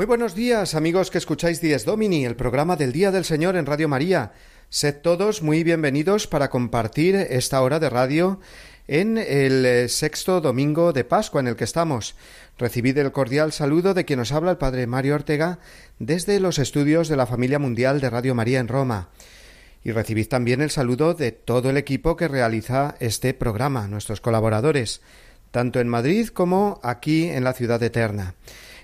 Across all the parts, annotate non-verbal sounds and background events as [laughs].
Muy buenos días, amigos que escucháis Dies Domini, el programa del Día del Señor en Radio María. Sed todos muy bienvenidos para compartir esta hora de radio en el eh, sexto domingo de Pascua en el que estamos. Recibid el cordial saludo de quien nos habla el Padre Mario Ortega desde los estudios de la familia mundial de Radio María en Roma. Y recibid también el saludo de todo el equipo que realiza este programa, nuestros colaboradores, tanto en Madrid como aquí en la ciudad eterna.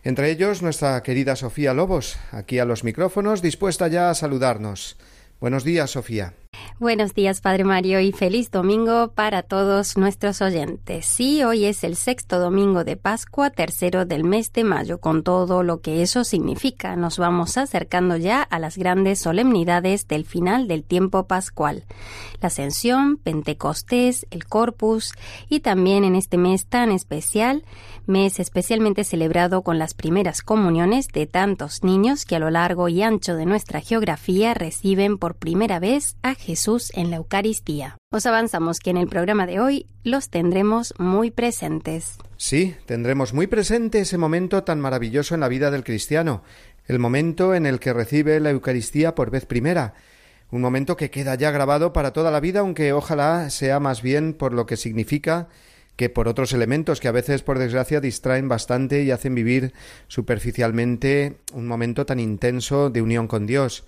Entre ellos nuestra querida Sofía Lobos, aquí a los micrófonos, dispuesta ya a saludarnos. Buenos días, Sofía. Buenos días, Padre Mario, y feliz domingo para todos nuestros oyentes. Sí, hoy es el sexto domingo de Pascua, tercero del mes de mayo, con todo lo que eso significa. Nos vamos acercando ya a las grandes solemnidades del final del tiempo pascual. La Ascensión, Pentecostés, el Corpus, y también en este mes tan especial, mes especialmente celebrado con las primeras comuniones de tantos niños que a lo largo y ancho de nuestra geografía reciben por primera vez a Jesús en la Eucaristía. Os avanzamos que en el programa de hoy los tendremos muy presentes. Sí, tendremos muy presente ese momento tan maravilloso en la vida del cristiano, el momento en el que recibe la Eucaristía por vez primera, un momento que queda ya grabado para toda la vida, aunque ojalá sea más bien por lo que significa que por otros elementos que a veces, por desgracia, distraen bastante y hacen vivir superficialmente un momento tan intenso de unión con Dios.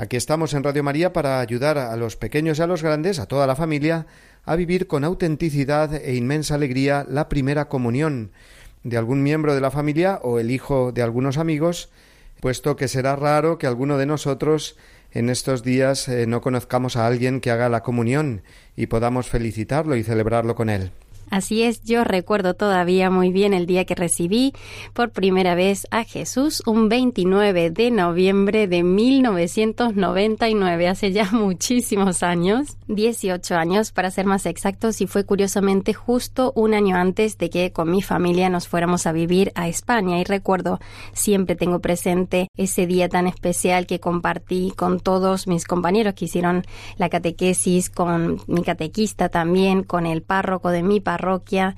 Aquí estamos en Radio María para ayudar a los pequeños y a los grandes, a toda la familia, a vivir con autenticidad e inmensa alegría la primera comunión de algún miembro de la familia o el hijo de algunos amigos, puesto que será raro que alguno de nosotros en estos días eh, no conozcamos a alguien que haga la comunión y podamos felicitarlo y celebrarlo con él. Así es, yo recuerdo todavía muy bien el día que recibí por primera vez a Jesús, un 29 de noviembre de 1999, hace ya [laughs] muchísimos años, 18 años para ser más exactos, y fue curiosamente justo un año antes de que con mi familia nos fuéramos a vivir a España. Y recuerdo, siempre tengo presente ese día tan especial que compartí con todos mis compañeros que hicieron la catequesis, con mi catequista también, con el párroco de mi parroquia parroquia,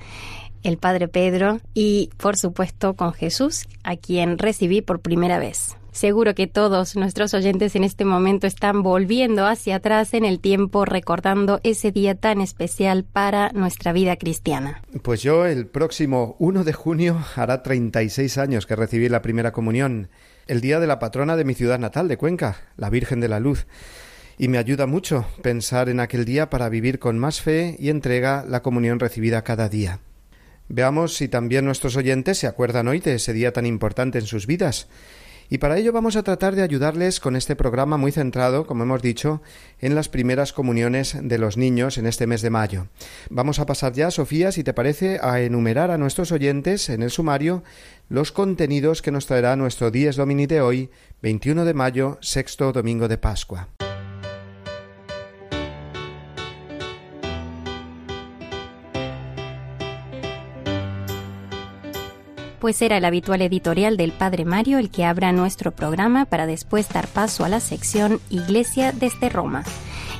el Padre Pedro y, por supuesto, con Jesús, a quien recibí por primera vez. Seguro que todos nuestros oyentes en este momento están volviendo hacia atrás en el tiempo recordando ese día tan especial para nuestra vida cristiana. Pues yo el próximo 1 de junio hará 36 años que recibí la primera comunión, el día de la patrona de mi ciudad natal de Cuenca, la Virgen de la Luz y me ayuda mucho pensar en aquel día para vivir con más fe y entrega la comunión recibida cada día. Veamos si también nuestros oyentes se acuerdan hoy de ese día tan importante en sus vidas. Y para ello vamos a tratar de ayudarles con este programa muy centrado, como hemos dicho, en las primeras comuniones de los niños en este mes de mayo. Vamos a pasar ya, Sofía, si te parece, a enumerar a nuestros oyentes en el sumario los contenidos que nos traerá nuestro Dies Domini de hoy, 21 de mayo, sexto domingo de Pascua. Pues era el habitual editorial del Padre Mario el que abra nuestro programa para después dar paso a la sección Iglesia desde Roma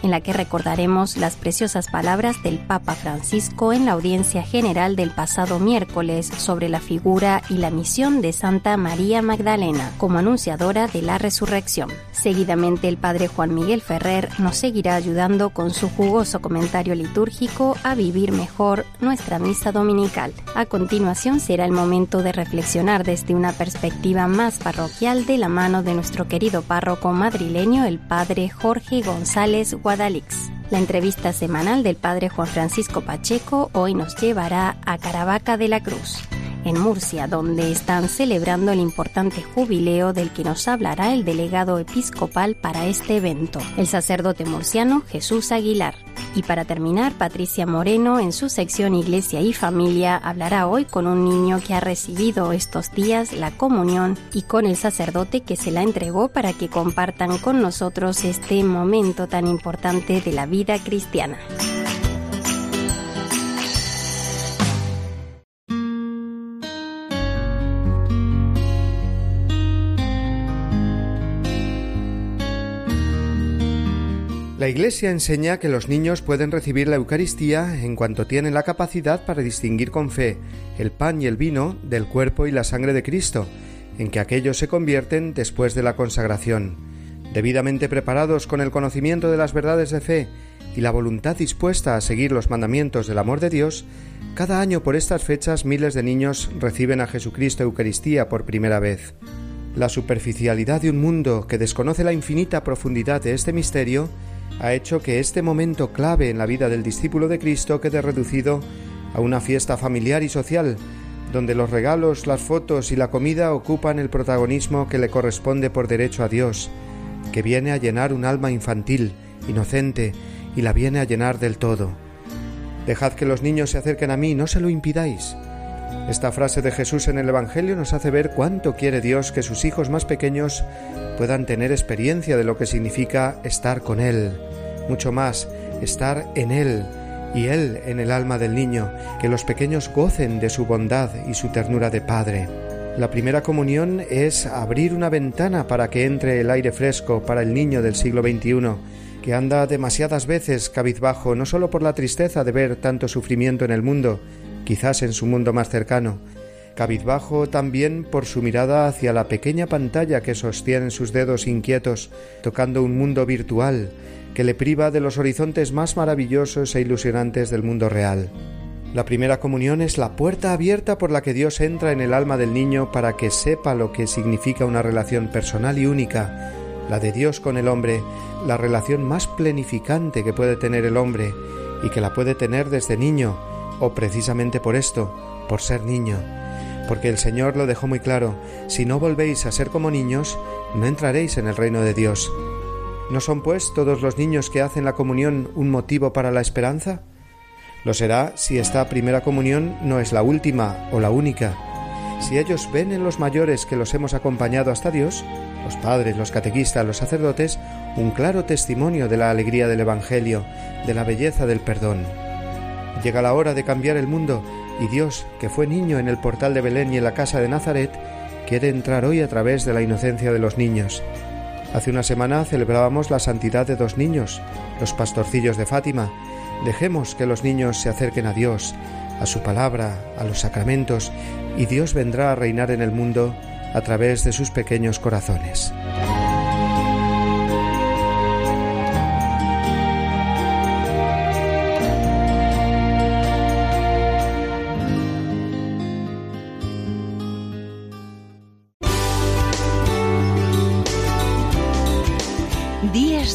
en la que recordaremos las preciosas palabras del Papa Francisco en la audiencia general del pasado miércoles sobre la figura y la misión de Santa María Magdalena como anunciadora de la resurrección. Seguidamente el Padre Juan Miguel Ferrer nos seguirá ayudando con su jugoso comentario litúrgico a vivir mejor nuestra misa dominical. A continuación será el momento de reflexionar desde una perspectiva más parroquial de la mano de nuestro querido párroco madrileño, el Padre Jorge González la entrevista semanal del padre Juan Francisco Pacheco hoy nos llevará a Caravaca de la Cruz, en Murcia, donde están celebrando el importante jubileo del que nos hablará el delegado episcopal para este evento, el sacerdote murciano Jesús Aguilar. Y para terminar, Patricia Moreno, en su sección Iglesia y Familia, hablará hoy con un niño que ha recibido estos días la comunión y con el sacerdote que se la entregó para que compartan con nosotros este momento tan importante de la vida cristiana. La Iglesia enseña que los niños pueden recibir la Eucaristía en cuanto tienen la capacidad para distinguir con fe el pan y el vino del cuerpo y la sangre de Cristo, en que aquellos se convierten después de la consagración. Debidamente preparados con el conocimiento de las verdades de fe y la voluntad dispuesta a seguir los mandamientos del amor de Dios, cada año por estas fechas miles de niños reciben a Jesucristo Eucaristía por primera vez. La superficialidad de un mundo que desconoce la infinita profundidad de este misterio ha hecho que este momento clave en la vida del discípulo de Cristo quede reducido a una fiesta familiar y social, donde los regalos, las fotos y la comida ocupan el protagonismo que le corresponde por derecho a Dios, que viene a llenar un alma infantil, inocente, y la viene a llenar del todo. Dejad que los niños se acerquen a mí, no se lo impidáis. Esta frase de Jesús en el Evangelio nos hace ver cuánto quiere Dios que sus hijos más pequeños puedan tener experiencia de lo que significa estar con Él, mucho más, estar en Él y Él en el alma del niño, que los pequeños gocen de su bondad y su ternura de Padre. La primera comunión es abrir una ventana para que entre el aire fresco para el niño del siglo XXI, que anda demasiadas veces cabizbajo no solo por la tristeza de ver tanto sufrimiento en el mundo, quizás en su mundo más cercano, cabizbajo también por su mirada hacia la pequeña pantalla que sostienen sus dedos inquietos, tocando un mundo virtual que le priva de los horizontes más maravillosos e ilusionantes del mundo real. La primera comunión es la puerta abierta por la que Dios entra en el alma del niño para que sepa lo que significa una relación personal y única, la de Dios con el hombre, la relación más plenificante que puede tener el hombre y que la puede tener desde niño, o precisamente por esto, por ser niño. Porque el Señor lo dejó muy claro, si no volvéis a ser como niños, no entraréis en el reino de Dios. ¿No son, pues, todos los niños que hacen la comunión un motivo para la esperanza? Lo será si esta primera comunión no es la última o la única. Si ellos ven en los mayores que los hemos acompañado hasta Dios, los padres, los catequistas, los sacerdotes, un claro testimonio de la alegría del Evangelio, de la belleza del perdón. Llega la hora de cambiar el mundo y Dios, que fue niño en el portal de Belén y en la casa de Nazaret, quiere entrar hoy a través de la inocencia de los niños. Hace una semana celebrábamos la santidad de dos niños, los pastorcillos de Fátima. Dejemos que los niños se acerquen a Dios, a su palabra, a los sacramentos, y Dios vendrá a reinar en el mundo a través de sus pequeños corazones.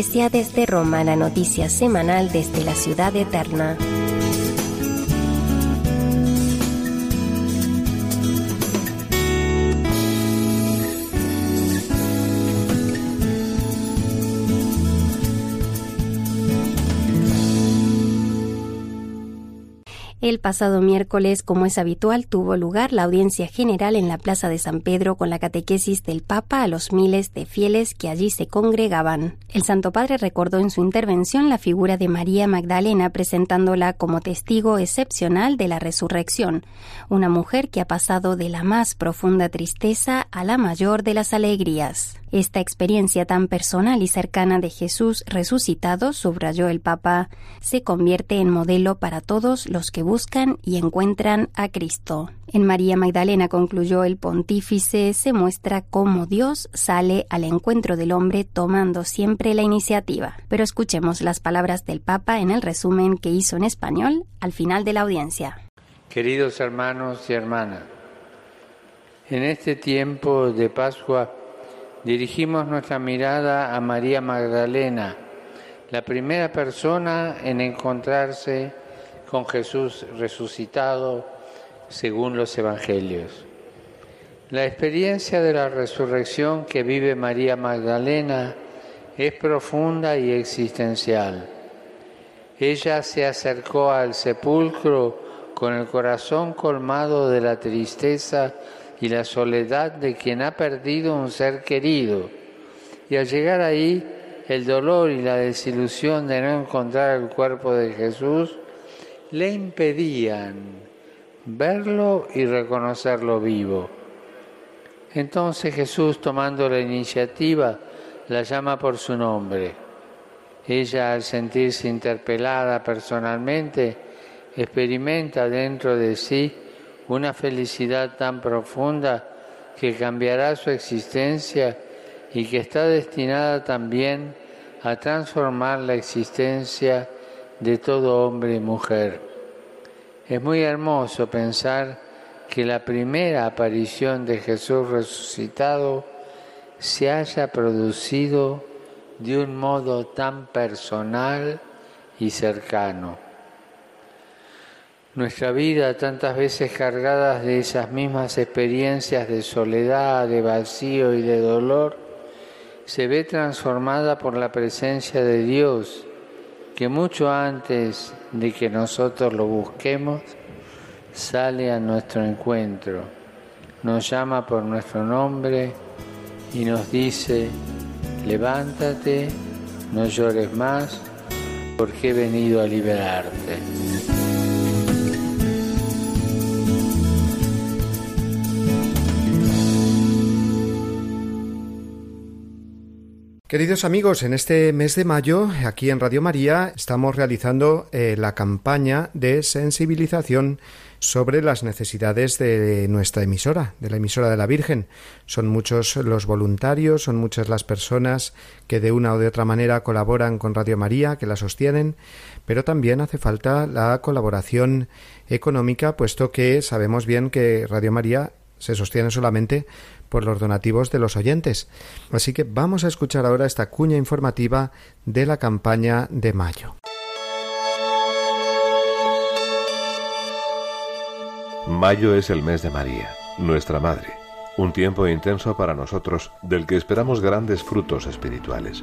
Desde Roma, la noticia semanal desde la ciudad eterna. El pasado miércoles, como es habitual, tuvo lugar la audiencia general en la Plaza de San Pedro con la catequesis del Papa a los miles de fieles que allí se congregaban. El Santo Padre recordó en su intervención la figura de María Magdalena presentándola como testigo excepcional de la resurrección, una mujer que ha pasado de la más profunda tristeza a la mayor de las alegrías. Esta experiencia tan personal y cercana de Jesús resucitado, subrayó el Papa, se convierte en modelo para todos los que buscan y encuentran a Cristo. En María Magdalena, concluyó el pontífice, se muestra cómo Dios sale al encuentro del hombre tomando siempre la iniciativa. Pero escuchemos las palabras del Papa en el resumen que hizo en español al final de la audiencia. Queridos hermanos y hermanas, en este tiempo de Pascua dirigimos nuestra mirada a María Magdalena, la primera persona en encontrarse con Jesús resucitado según los Evangelios. La experiencia de la resurrección que vive María Magdalena es profunda y existencial. Ella se acercó al sepulcro con el corazón colmado de la tristeza y la soledad de quien ha perdido un ser querido. Y al llegar ahí, el dolor y la desilusión de no encontrar el cuerpo de Jesús le impedían verlo y reconocerlo vivo. Entonces Jesús, tomando la iniciativa, la llama por su nombre. Ella, al sentirse interpelada personalmente, experimenta dentro de sí una felicidad tan profunda que cambiará su existencia y que está destinada también a transformar la existencia de todo hombre y mujer. Es muy hermoso pensar que la primera aparición de Jesús resucitado se haya producido de un modo tan personal y cercano. Nuestra vida, tantas veces cargadas de esas mismas experiencias de soledad, de vacío y de dolor, se ve transformada por la presencia de Dios, que mucho antes de que nosotros lo busquemos, sale a nuestro encuentro, nos llama por nuestro nombre y nos dice, levántate, no llores más, porque he venido a liberarte. Queridos amigos, en este mes de mayo, aquí en Radio María, estamos realizando eh, la campaña de sensibilización sobre las necesidades de nuestra emisora, de la emisora de la Virgen. Son muchos los voluntarios, son muchas las personas que de una o de otra manera colaboran con Radio María, que la sostienen, pero también hace falta la colaboración económica, puesto que sabemos bien que Radio María se sostiene solamente por los donativos de los oyentes. Así que vamos a escuchar ahora esta cuña informativa de la campaña de mayo. Mayo es el mes de María, nuestra Madre, un tiempo intenso para nosotros del que esperamos grandes frutos espirituales.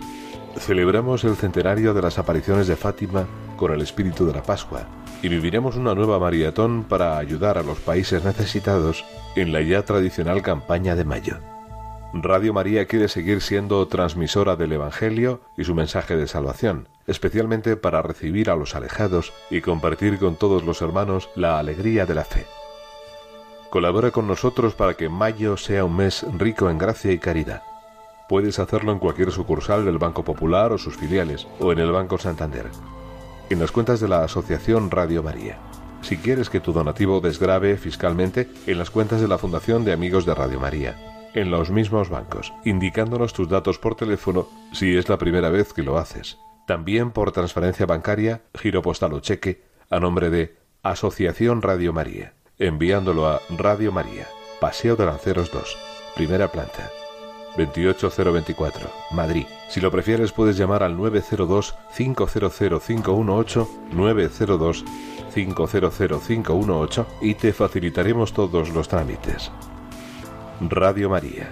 Celebramos el centenario de las apariciones de Fátima con el espíritu de la Pascua y viviremos una nueva maratón para ayudar a los países necesitados en la ya tradicional campaña de mayo. Radio María quiere seguir siendo transmisora del Evangelio y su mensaje de salvación, especialmente para recibir a los alejados y compartir con todos los hermanos la alegría de la fe. Colabora con nosotros para que mayo sea un mes rico en gracia y caridad. Puedes hacerlo en cualquier sucursal del Banco Popular o sus filiales, o en el Banco Santander en las cuentas de la Asociación Radio María. Si quieres que tu donativo desgrave fiscalmente, en las cuentas de la Fundación de Amigos de Radio María, en los mismos bancos, indicándonos tus datos por teléfono si es la primera vez que lo haces. También por transferencia bancaria, giro postal o cheque, a nombre de Asociación Radio María, enviándolo a Radio María, Paseo de Lanceros 2, primera planta, 28024, Madrid. Si lo prefieres puedes llamar al 902-500-518, 902-500-518 y te facilitaremos todos los trámites. Radio María,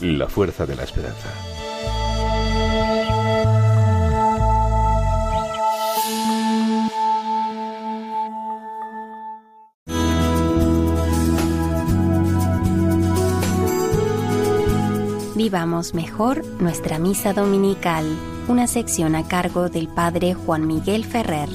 la fuerza de la esperanza. Vivamos mejor nuestra misa dominical, una sección a cargo del Padre Juan Miguel Ferrer.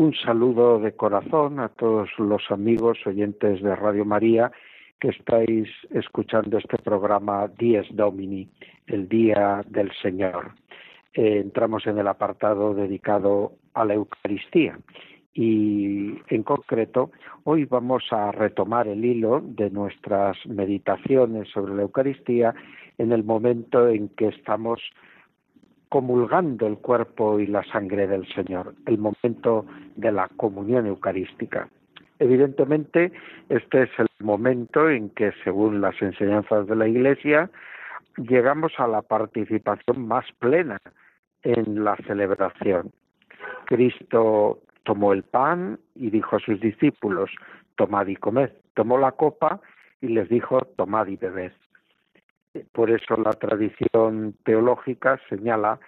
Un saludo de corazón a todos los amigos oyentes de Radio María que estáis escuchando este programa Dies Domini, el Día del Señor. Eh, entramos en el apartado dedicado a la Eucaristía y en concreto hoy vamos a retomar el hilo de nuestras meditaciones sobre la Eucaristía en el momento en que estamos comulgando el cuerpo y la sangre del Señor, el momento de la comunión eucarística. Evidentemente, este es el momento en que, según las enseñanzas de la Iglesia, llegamos a la participación más plena en la celebración. Cristo tomó el pan y dijo a sus discípulos, tomad y comed. Tomó la copa y les dijo, tomad y bebed. Por eso la tradición teológica señala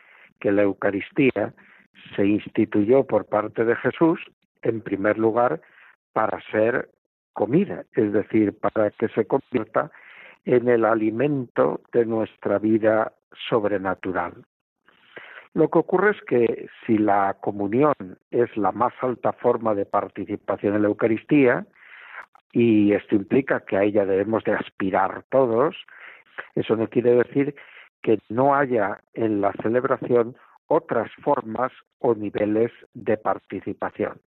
que la Eucaristía se instituyó por parte de Jesús, en primer lugar, para ser comida, es decir, para que se convierta en el alimento de nuestra vida sobrenatural. Lo que ocurre es que si la comunión es la más alta forma de participación en la Eucaristía, y esto implica que a ella debemos de aspirar todos, eso no quiere decir que no haya en la celebración otras formas o niveles de participación.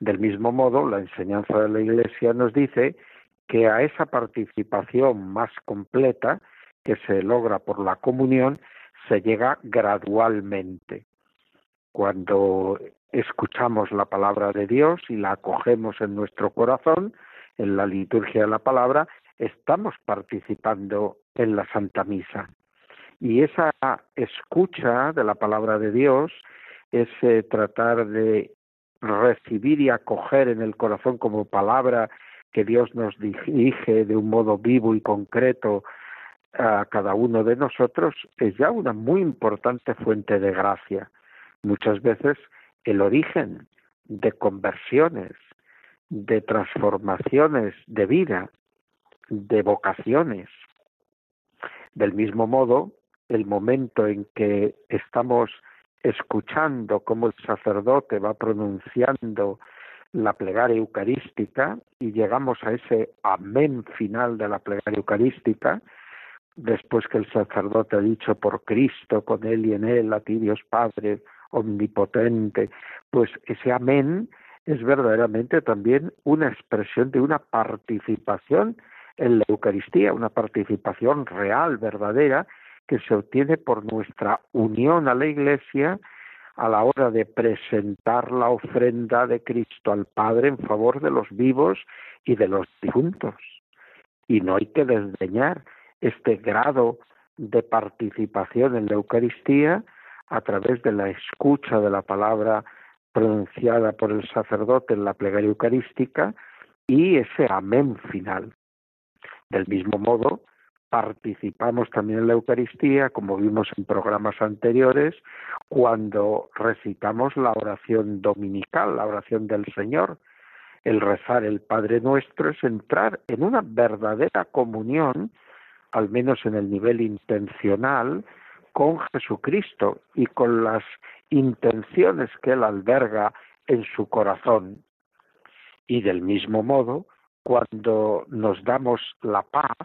Del mismo modo, la enseñanza de la Iglesia nos dice que a esa participación más completa que se logra por la comunión se llega gradualmente. Cuando escuchamos la palabra de Dios y la acogemos en nuestro corazón, en la liturgia de la palabra, estamos participando en la Santa Misa. Y esa escucha de la palabra de Dios, ese tratar de recibir y acoger en el corazón como palabra que Dios nos dirige de un modo vivo y concreto a cada uno de nosotros, es ya una muy importante fuente de gracia. Muchas veces el origen de conversiones, de transformaciones de vida, de vocaciones. Del mismo modo, el momento en que estamos escuchando cómo el sacerdote va pronunciando la plegaria eucarística y llegamos a ese amén final de la plegaria eucarística, después que el sacerdote ha dicho por Cristo, con Él y en Él, a ti Dios Padre omnipotente, pues ese amén es verdaderamente también una expresión de una participación en la Eucaristía, una participación real, verdadera, que se obtiene por nuestra unión a la Iglesia a la hora de presentar la ofrenda de Cristo al Padre en favor de los vivos y de los difuntos. Y no hay que desdeñar este grado de participación en la Eucaristía a través de la escucha de la palabra pronunciada por el sacerdote en la plegaria eucarística y ese amén final. Del mismo modo, participamos también en la Eucaristía, como vimos en programas anteriores, cuando recitamos la oración dominical, la oración del Señor. El rezar el Padre Nuestro es entrar en una verdadera comunión, al menos en el nivel intencional, con Jesucristo y con las intenciones que Él alberga en su corazón. Y del mismo modo, cuando nos damos la paz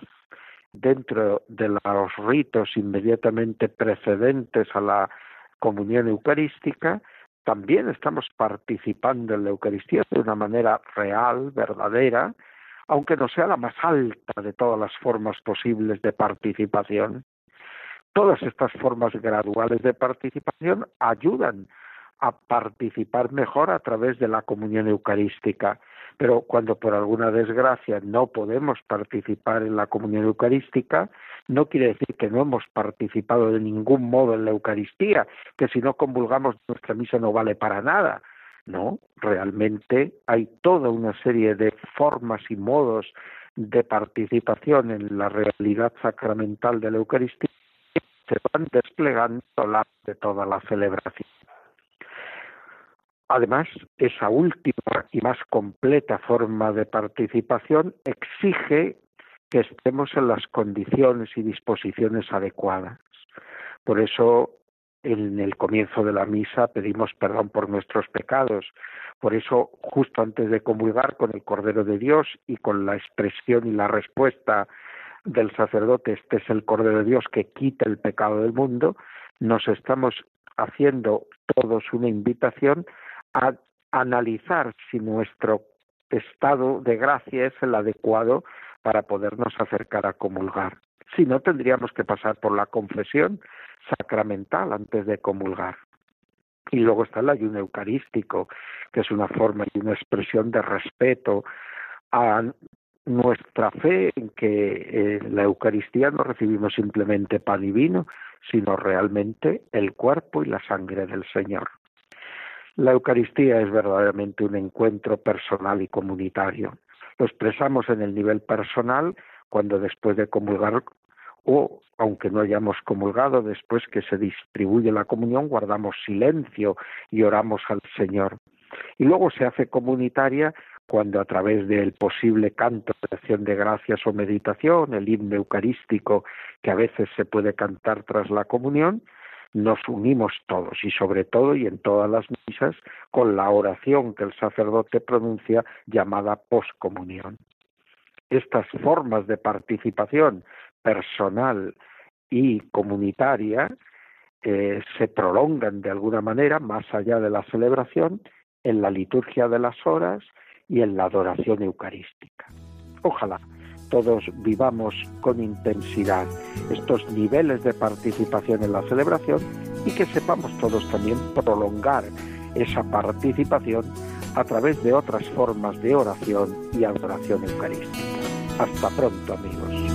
dentro de los ritos inmediatamente precedentes a la comunión eucarística, también estamos participando en la Eucaristía de una manera real, verdadera, aunque no sea la más alta de todas las formas posibles de participación. Todas estas formas graduales de participación ayudan a participar mejor a través de la comunión eucarística. Pero cuando por alguna desgracia no podemos participar en la comunión eucarística, no quiere decir que no hemos participado de ningún modo en la Eucaristía, que si no convulgamos nuestra misa no vale para nada. No, realmente hay toda una serie de formas y modos de participación en la realidad sacramental de la Eucaristía se van desplegando a de toda la celebración. Además, esa última y más completa forma de participación exige que estemos en las condiciones y disposiciones adecuadas. Por eso en el comienzo de la misa pedimos perdón por nuestros pecados. Por eso, justo antes de comulgar con el Cordero de Dios y con la expresión y la respuesta del sacerdote, este es el Cordero de Dios que quita el pecado del mundo, nos estamos haciendo todos una invitación a analizar si nuestro estado de gracia es el adecuado para podernos acercar a comulgar. Si no, tendríamos que pasar por la confesión sacramental antes de comulgar. Y luego está el ayuno eucarístico, que es una forma y una expresión de respeto a nuestra fe en que en la Eucaristía no recibimos simplemente pan y vino, sino realmente el cuerpo y la sangre del Señor. La Eucaristía es verdaderamente un encuentro personal y comunitario. Lo expresamos en el nivel personal cuando después de comulgar o aunque no hayamos comulgado, después que se distribuye la comunión, guardamos silencio y oramos al Señor. Y luego se hace comunitaria cuando a través del posible canto de acción de gracias o meditación, el himno eucarístico que a veces se puede cantar tras la comunión, nos unimos todos y sobre todo y en todas las misas con la oración que el sacerdote pronuncia llamada poscomunión. Estas formas de participación personal y comunitaria eh, se prolongan de alguna manera más allá de la celebración en la liturgia de las horas y en la adoración eucarística. Ojalá todos vivamos con intensidad estos niveles de participación en la celebración y que sepamos todos también prolongar esa participación a través de otras formas de oración y adoración eucarística. Hasta pronto amigos.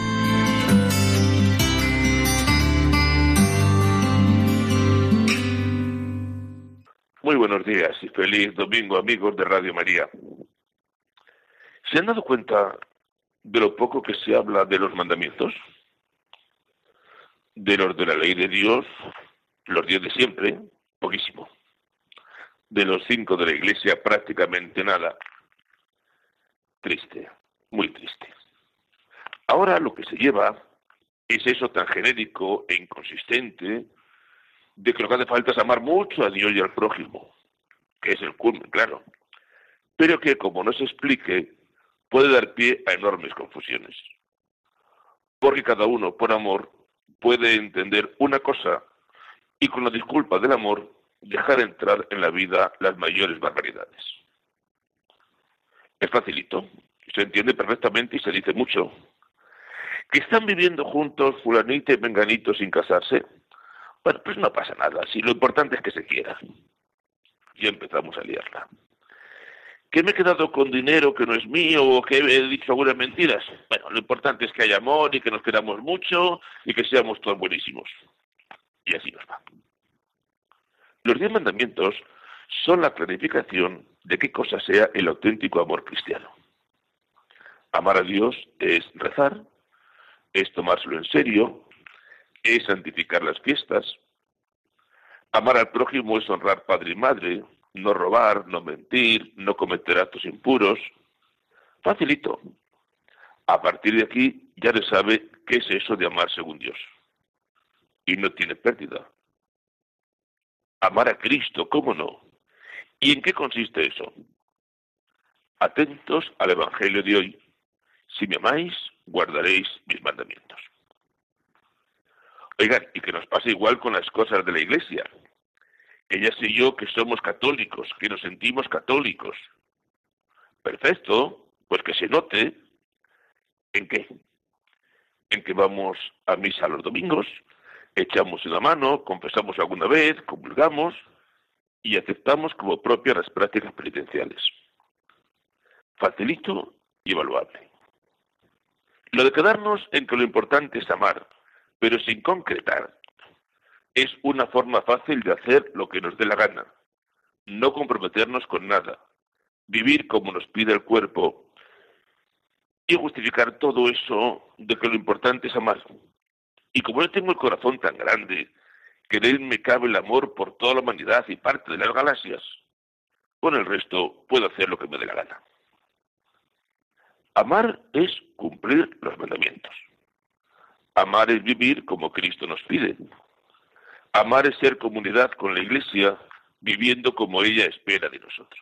Y feliz domingo amigos de Radio María. ¿Se han dado cuenta de lo poco que se habla de los mandamientos? De los de la ley de Dios, los diez de siempre, poquísimo. De los cinco de la iglesia, prácticamente nada. Triste, muy triste. Ahora lo que se lleva es eso tan genérico e inconsistente de que lo que hace falta es amar mucho a Dios y al prójimo, que es el culmen, claro, pero que como no se explique, puede dar pie a enormes confusiones. Porque cada uno, por amor, puede entender una cosa y con la disculpa del amor dejar entrar en la vida las mayores barbaridades. Es facilito, se entiende perfectamente y se dice mucho. Que están viviendo juntos fulanito y menganito sin casarse, bueno, pues no pasa nada, si lo importante es que se quiera. Y empezamos a liarla. ¿Que me he quedado con dinero que no es mío o que he dicho algunas mentiras? Bueno, lo importante es que haya amor y que nos queramos mucho y que seamos todos buenísimos. Y así nos va. Los diez mandamientos son la clarificación de qué cosa sea el auténtico amor cristiano. Amar a Dios es rezar, es tomárselo en serio, es santificar las fiestas. Amar al prójimo es honrar padre y madre, no robar, no mentir, no cometer actos impuros. Facilito. A partir de aquí ya le sabe qué es eso de amar según Dios. Y no tiene pérdida. Amar a Cristo, ¿cómo no? ¿Y en qué consiste eso? Atentos al Evangelio de hoy. Si me amáis, guardaréis mis mandamientos. Oigan, y que nos pasa igual con las cosas de la iglesia. Ella y yo que somos católicos, que nos sentimos católicos. Perfecto, pues que se note. ¿En qué? En que vamos a misa los domingos, echamos una mano, confesamos alguna vez, comulgamos. y aceptamos como propias las prácticas penitenciales. Facilito y evaluable. Lo de quedarnos en que lo importante es amar, pero sin concretar, es una forma fácil de hacer lo que nos dé la gana, no comprometernos con nada, vivir como nos pide el cuerpo y justificar todo eso de que lo importante es amar. Y como yo tengo el corazón tan grande, que en él me cabe el amor por toda la humanidad y parte de las galaxias, con el resto puedo hacer lo que me dé la gana. Amar es cumplir los mandamientos. Amar es vivir como Cristo nos pide. Amar es ser comunidad con la Iglesia, viviendo como ella espera de nosotros.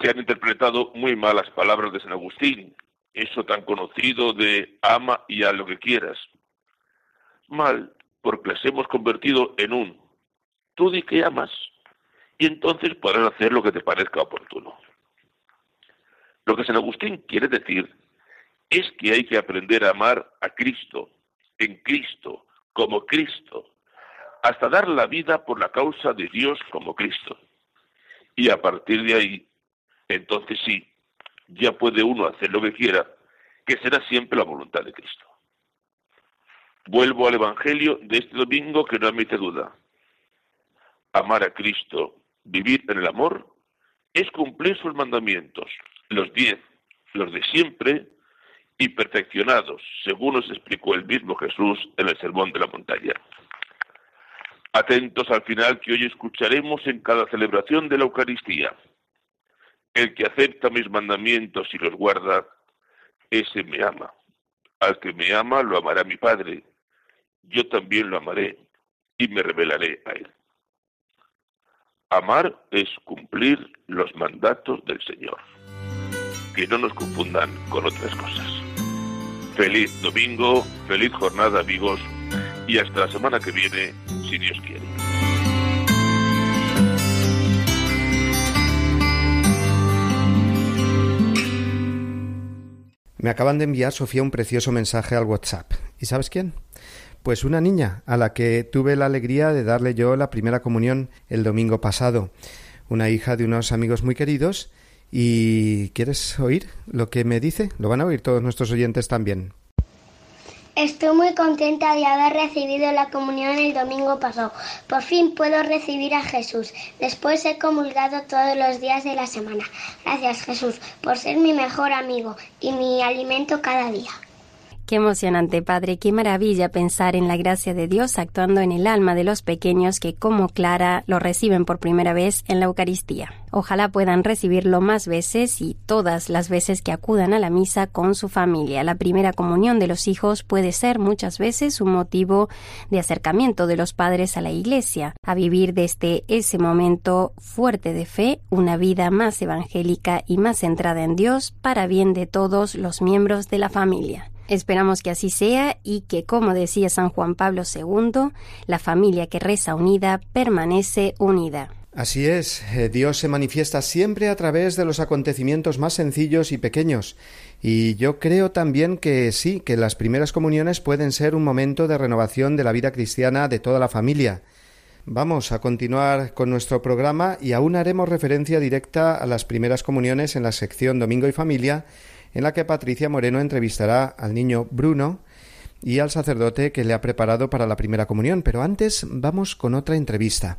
Se han interpretado muy mal las palabras de San Agustín, eso tan conocido de ama y a lo que quieras. Mal, porque las hemos convertido en un tú di que amas y entonces podrás hacer lo que te parezca oportuno. Lo que San Agustín quiere decir es que hay que aprender a amar a Cristo, en Cristo, como Cristo, hasta dar la vida por la causa de Dios como Cristo. Y a partir de ahí, entonces sí, ya puede uno hacer lo que quiera, que será siempre la voluntad de Cristo. Vuelvo al Evangelio de este domingo que no admite duda. Amar a Cristo, vivir en el amor, es cumplir sus mandamientos, los diez, los de siempre, y perfeccionados, según nos explicó el mismo Jesús en el Sermón de la Montaña. Atentos al final que hoy escucharemos en cada celebración de la Eucaristía. El que acepta mis mandamientos y los guarda, ese me ama. Al que me ama lo amará mi Padre. Yo también lo amaré y me revelaré a él. Amar es cumplir los mandatos del Señor que no nos confundan con otras cosas. Feliz domingo, feliz jornada amigos y hasta la semana que viene, si Dios quiere. Me acaban de enviar, Sofía, un precioso mensaje al WhatsApp. ¿Y sabes quién? Pues una niña a la que tuve la alegría de darle yo la primera comunión el domingo pasado. Una hija de unos amigos muy queridos ¿Y quieres oír lo que me dice? Lo van a oír todos nuestros oyentes también. Estoy muy contenta de haber recibido la comunión el domingo pasado. Por fin puedo recibir a Jesús. Después he comulgado todos los días de la semana. Gracias Jesús por ser mi mejor amigo y mi alimento cada día. Qué emocionante, Padre, qué maravilla pensar en la gracia de Dios actuando en el alma de los pequeños que, como Clara, lo reciben por primera vez en la Eucaristía. Ojalá puedan recibirlo más veces y todas las veces que acudan a la misa con su familia. La primera comunión de los hijos puede ser muchas veces un motivo de acercamiento de los padres a la Iglesia, a vivir desde ese momento fuerte de fe una vida más evangélica y más centrada en Dios para bien de todos los miembros de la familia. Esperamos que así sea y que, como decía San Juan Pablo II, la familia que reza unida permanece unida. Así es, eh, Dios se manifiesta siempre a través de los acontecimientos más sencillos y pequeños. Y yo creo también que sí, que las primeras comuniones pueden ser un momento de renovación de la vida cristiana de toda la familia. Vamos a continuar con nuestro programa y aún haremos referencia directa a las primeras comuniones en la sección Domingo y Familia en la que Patricia Moreno entrevistará al niño Bruno y al sacerdote que le ha preparado para la primera comunión. Pero antes vamos con otra entrevista,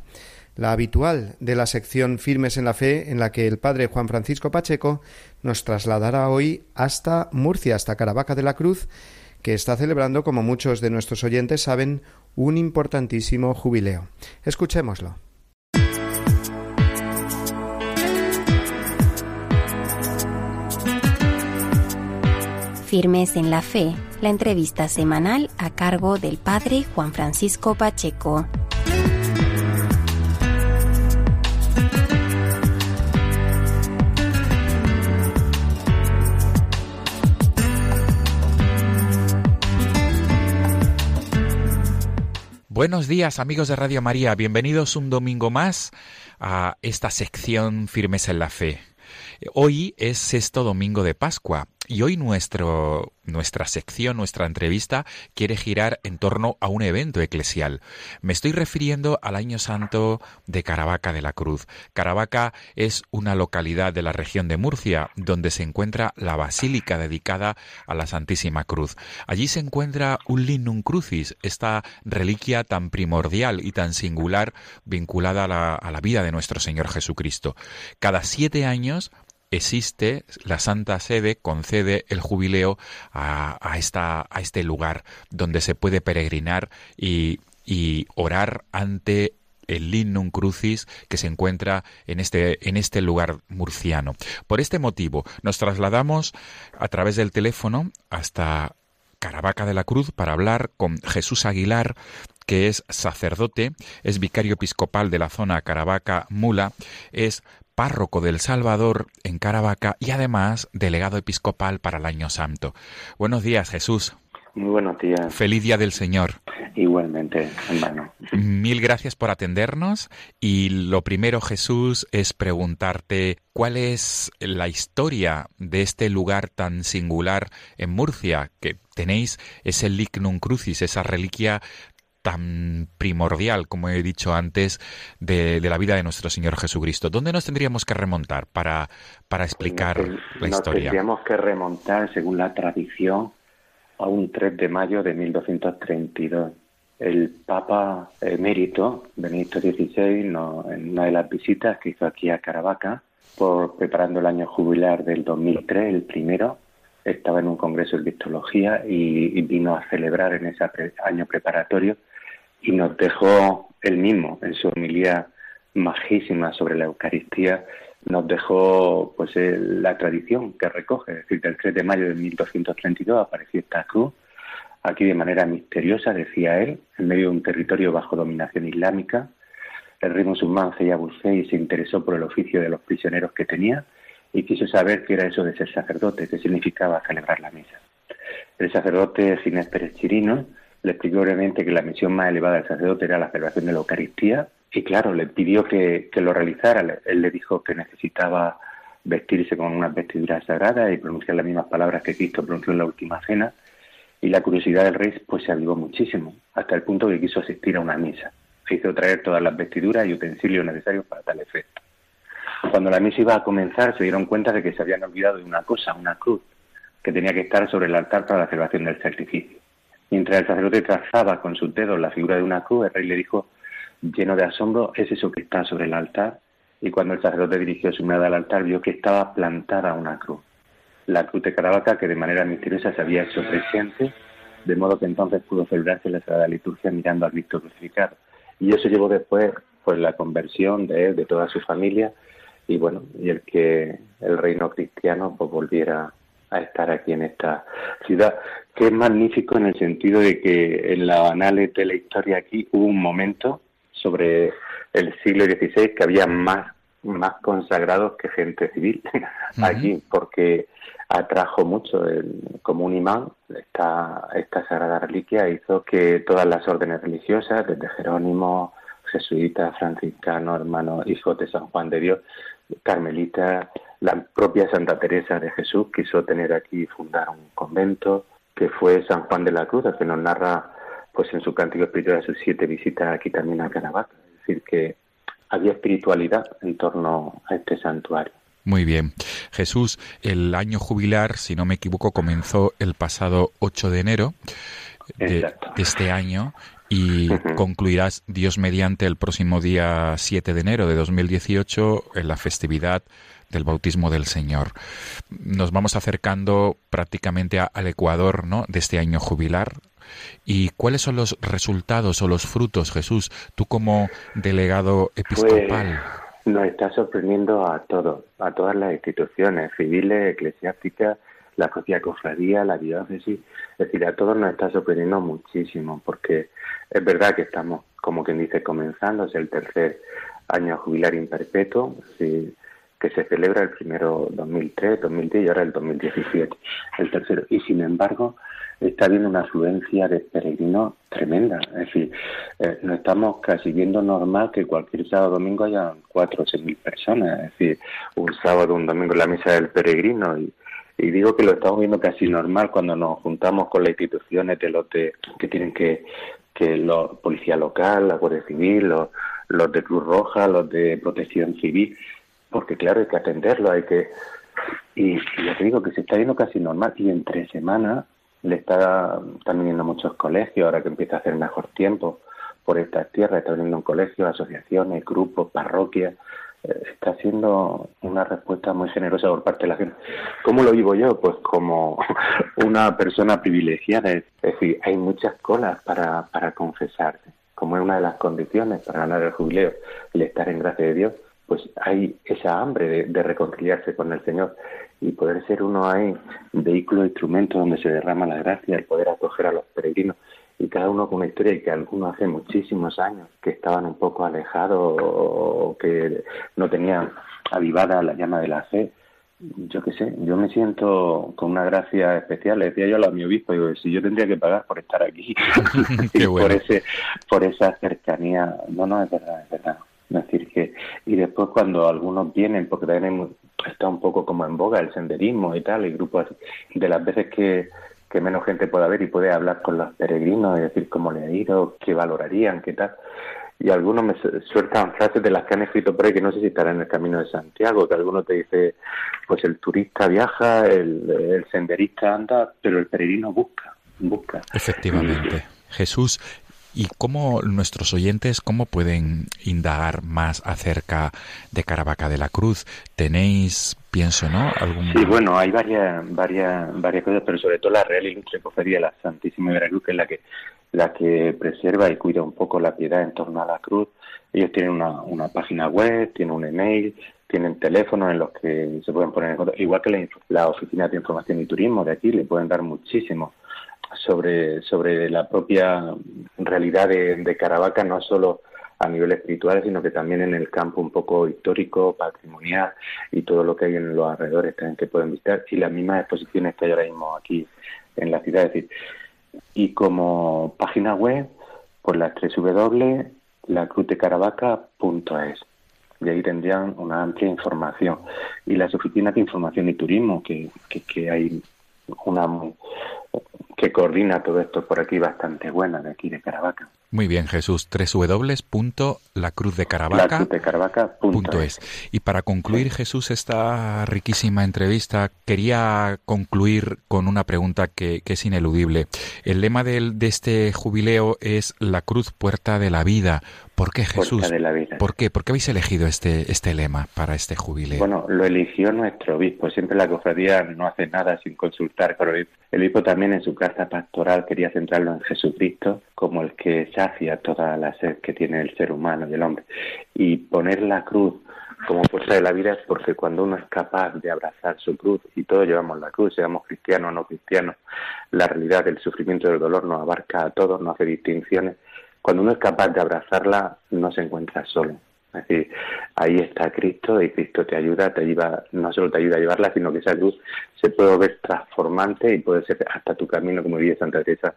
la habitual de la sección Firmes en la Fe, en la que el padre Juan Francisco Pacheco nos trasladará hoy hasta Murcia, hasta Caravaca de la Cruz, que está celebrando, como muchos de nuestros oyentes saben, un importantísimo jubileo. Escuchémoslo. Firmes en la Fe, la entrevista semanal a cargo del Padre Juan Francisco Pacheco. Buenos días amigos de Radio María, bienvenidos un domingo más a esta sección Firmes en la Fe. Hoy es sexto domingo de Pascua Y hoy nuestra sección, nuestra entrevista, quiere girar en torno a un evento eclesial. Me estoy refiriendo al Año Santo de Caravaca de la Cruz. Caravaca es una localidad de la región de Murcia donde se encuentra la basílica dedicada a la Santísima Cruz. Allí se encuentra un Lignum Crucis, esta reliquia tan primordial y tan singular vinculada a la, a la vida de nuestro Señor Jesucristo. Cada siete años existe, la Santa Sede concede el jubileo a, esta, a este lugar donde se puede peregrinar y, orar ante el Lignum Crucis que se encuentra en este, en este lugar murciano. Por este motivo, nos trasladamos a través del teléfono hasta Caravaca de la Cruz para hablar con Jesús Aguilar, que es sacerdote, es vicario episcopal de la zona Caravaca Mula, es párroco del Salvador en Caravaca y además delegado episcopal para el Año Santo. Buenos días, Jesús. Muy buenos días. Feliz día del Señor. Igualmente, hermano. Mil gracias por atendernos y lo primero, Jesús, es preguntarte cuál es la historia de este lugar tan singular en Murcia, que tenéis ese lignum crucis, esa reliquia tan primordial, como he dicho antes, de, la vida de nuestro Señor Jesucristo. ¿Dónde nos tendríamos que remontar para, para explicar la historia? Nos tendríamos que remontar, según la tradición, a un 3 de mayo de 1232. El Papa emérito, Benedicto XVI, no, en una de las visitas que hizo aquí a Caravaca, por preparando el año jubilar del 2003, el primero, estaba en un congreso de Cristología y, vino a celebrar en ese año preparatorio y nos dejó él mismo en su homilía majísima sobre la Eucaristía, nos dejó pues la tradición que recoge, es decir, del 3 de mayo de 1232 apareció esta cruz, aquí de manera misteriosa, decía él, en medio de un territorio bajo dominación islámica. El rey musulmán y se interesó por el oficio de los prisioneros que tenía y quiso saber qué era eso de ser sacerdote, qué significaba celebrar la misa. El sacerdote Ginés Pérez Chirino le explicó brevemente que la misión más elevada del sacerdote era la celebración de la Eucaristía y claro, le pidió que, lo realizara. Él le dijo que necesitaba vestirse con unas vestiduras sagradas y pronunciar las mismas palabras que Cristo pronunció en la última cena. Y la curiosidad del rey pues se avivó muchísimo, hasta el punto que quiso asistir a una misa. Se hizo traer todas las vestiduras y utensilios necesarios para tal efecto. Cuando la misa iba a comenzar se dieron cuenta de que se habían olvidado de una cosa, una cruz, que tenía que estar sobre el altar para la celebración del sacrificio. Mientras el sacerdote trazaba con sus dedos la figura de una cruz, el rey le dijo, lleno de asombro, es eso que está sobre el altar. Y cuando el sacerdote dirigió su mirada al altar, vio que estaba plantada una cruz. La cruz de Caravaca, que de manera misteriosa se había hecho presente, de modo que entonces pudo celebrarse la Sagrada Liturgia mirando al Cristo crucificado. Y eso llevó después pues la conversión de él, de toda su familia, y bueno, y el que el reino cristiano pues volviera a estar aquí en esta ciudad, que es magnífico en el sentido de que en la anales de la historia aquí hubo un momento sobre el siglo XVI que había más, más consagrados que gente civil [laughs] aquí, porque atrajo mucho como un imán esta, esta sagrada reliquia hizo que todas las órdenes religiosas, desde Jerónimo, jesuitas, franciscanos, hermanos, hijos de San Juan de Dios, carmelita, la propia Santa Teresa de Jesús quiso tener aquí fundar un convento, que fue San Juan de la Cruz, que nos narra pues en su cántico espiritual sus siete visitas aquí también a Caravaca. Es decir, que había espiritualidad en torno a este santuario. Muy bien. Jesús, el año jubilar, si no me equivoco, comenzó el pasado 8 de enero de, este año y concluirás Dios mediante el próximo día 7 de enero de 2018 en la festividad del bautismo del Señor. Nos vamos acercando prácticamente al Ecuador ¿no? de este año jubilar. ¿Y cuáles son los resultados o los frutos, Jesús, tú como delegado episcopal? Pues, nos está sorprendiendo a todos, a todas las instituciones civiles, eclesiásticas, la propia cofradía, la diócesis, es decir, a todos nos está sorprendiendo muchísimo, porque es verdad que estamos, como quien dice, comenzando, es el tercer año jubilar imperpetuo, que se celebra el primero 2003, 2010 y ahora el 2017, el tercero. Y sin embargo, está habiendo una afluencia de peregrinos tremenda. Es decir, eh, no estamos casi viendo normal que cualquier sábado o domingo haya cuatro o seis mil personas. Es decir, un sábado, un domingo la misa del peregrino y, digo que lo estamos viendo casi normal cuando nos juntamos con las instituciones de los de, que tienen que, que la policía local, la Guardia Civil, los, los de Cruz Roja, los de Protección Civil, porque claro, hay que atenderlo, hay que... Y, ya te digo que se está viendo casi normal y en tres semanas le está, viniendo muchos colegios, ahora que empieza a hacer mejor tiempo por estas tierras, está viniendo un colegio, asociaciones, grupos, parroquias, eh, está siendo una respuesta muy generosa por parte de la gente. ¿Cómo lo vivo yo? Pues como [laughs] una persona privilegiada, es decir, hay muchas colas para, para confesarse, como es una de las condiciones para ganar el jubileo, el estar en gracia de Dios, pues hay esa hambre de, reconciliarse con el Señor y poder ser uno ahí vehículo, instrumento donde se derrama la gracia, el poder acoger a los peregrinos y cada uno con una historia que algunos hace muchísimos años que estaban un poco alejados o que no tenían avivada la llama de la fe. Yo qué sé, yo me siento con una gracia especial. Le decía yo a mi obispo, digo, si yo tendría que pagar por estar aquí, [laughs] [laughs] por ese, por esa cercanía. No, no, es verdad, es verdad. Es decir, que, y después cuando algunos vienen, porque también está un poco como en boga el senderismo y tal, y grupos de las veces que, que menos gente pueda ver y puede hablar con los peregrinos y decir cómo le ha ido, qué valorarían, qué tal. Y algunos me sueltan frases de las que han escrito por ahí que no sé si estarán en el camino de Santiago, que alguno te dice, pues el turista viaja, el, el senderista anda, pero el peregrino busca, busca. Efectivamente. Jesús, ¿Y cómo nuestros oyentes, cómo pueden indagar más acerca de Caravaca de la Cruz? ¿Tenéis, pienso, no? ¿Algún... Sí, bueno, hay varias, varias, varias cosas, pero sobre todo la Real Ilustre Cofradía la Santísima Veracruz, que es la que, la que preserva y cuida un poco la piedad en torno a la cruz. Ellos tienen una, una página web, tienen un email, tienen teléfonos en los que se pueden poner en contacto, igual que la, la Oficina de Información y Turismo de aquí, le pueden dar muchísimo sobre, sobre la propia realidad de, Caravaca, no solo a nivel espiritual, sino que también en el campo un poco histórico, patrimonial y todo lo que hay en los alrededores también que pueden visitar y las mismas exposiciones que hay ahora mismo aquí en la ciudad. Es decir, y como página web, pues la www.lacruzdecaravaca.es y ahí tendrían una amplia información. Y las oficinas de información y turismo, que, que, que hay una que coordina todo esto por aquí bastante buena de aquí de Caravaca. Muy bien, Jesús. www.lacruzdecaravaca.es. Y para concluir, Jesús, esta riquísima entrevista, quería concluir con una pregunta que, es ineludible. El lema de este jubileo es la cruz puerta de la vida. ¿Por qué, Jesús? De la vida. ¿Por qué? ¿Por qué habéis elegido este, este lema para este jubileo? Bueno, lo eligió nuestro obispo. Siempre la cofradía no hace nada sin consultar con el obispo. El obispo también en su carta pastoral quería centrarlo en Jesucristo como el que sacia toda la sed que tiene el ser humano y el hombre. Y poner la cruz como fuerza de la vida es porque cuando uno es capaz de abrazar su cruz, y todos llevamos la cruz, seamos cristianos o no cristianos, la realidad del sufrimiento y del dolor nos abarca a todos, no hace distinciones. Cuando uno es capaz de abrazarla, no se encuentra solo. Es decir, ahí está Cristo y Cristo te ayuda, te ayuda, no solo te ayuda a llevarla, sino que esa cruz se puede ver transformante y puede ser hasta tu camino, como diría Santa Teresa,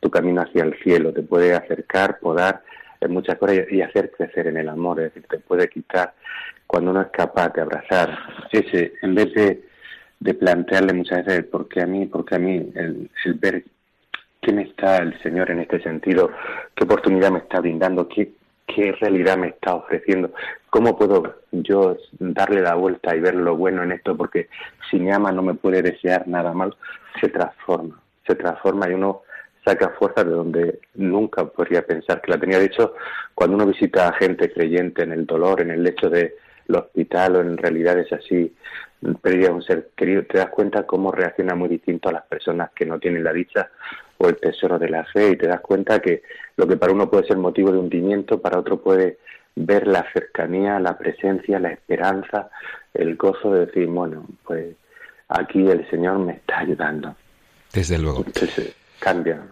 tu camino hacia el cielo, te puede acercar, podar en muchas cosas y hacer crecer en el amor, es decir, te puede quitar cuando uno es capaz de abrazar. Ese, en vez de, de plantearle muchas veces por qué a mí, porque a mí, el, el ver quién está el Señor en este sentido, qué oportunidad me está brindando, qué, qué realidad me está ofreciendo, cómo puedo yo darle la vuelta y ver lo bueno en esto, porque si me ama no me puede desear nada mal, se transforma, se transforma y uno saca fuerza de donde nunca podría pensar que la tenía. De hecho, cuando uno visita a gente creyente en el dolor, en el lecho del hospital o en realidades así, pérdida un ser querido, te das cuenta cómo reacciona muy distinto a las personas que no tienen la dicha o el tesoro de la fe y te das cuenta que lo que para uno puede ser motivo de hundimiento, para otro puede ver la cercanía, la presencia, la esperanza, el gozo de decir, bueno, pues aquí el Señor me está ayudando. Desde luego. Entonces, cambia.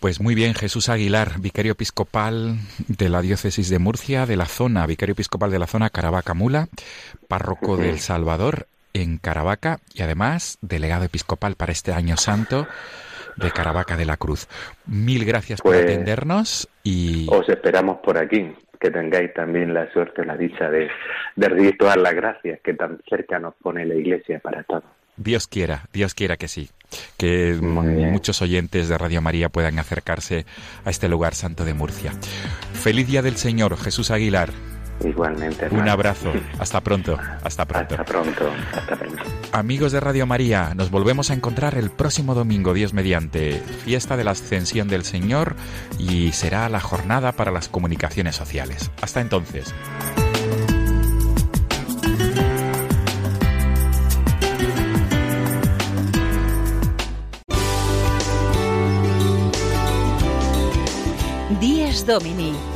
Pues muy bien, Jesús Aguilar, vicario episcopal de la diócesis de Murcia, de la zona, vicario episcopal de la zona Caravaca Mula, párroco del Salvador en Caravaca y además delegado episcopal para este año santo de Caravaca de la Cruz. Mil gracias por pues atendernos y... Os esperamos por aquí, que tengáis también la suerte, la dicha de, de recibir todas las gracias que tan cerca nos pone la Iglesia para todos. Dios quiera, Dios quiera que sí. Que muchos oyentes de Radio María puedan acercarse a este lugar santo de Murcia. Feliz Día del Señor, Jesús Aguilar. Igualmente. Un abrazo. Hasta pronto. Hasta pronto. Hasta pronto. Hasta pronto. Amigos de Radio María, nos volvemos a encontrar el próximo domingo, Dios mediante, fiesta de la Ascensión del Señor y será la jornada para las comunicaciones sociales. Hasta entonces. Díez Domini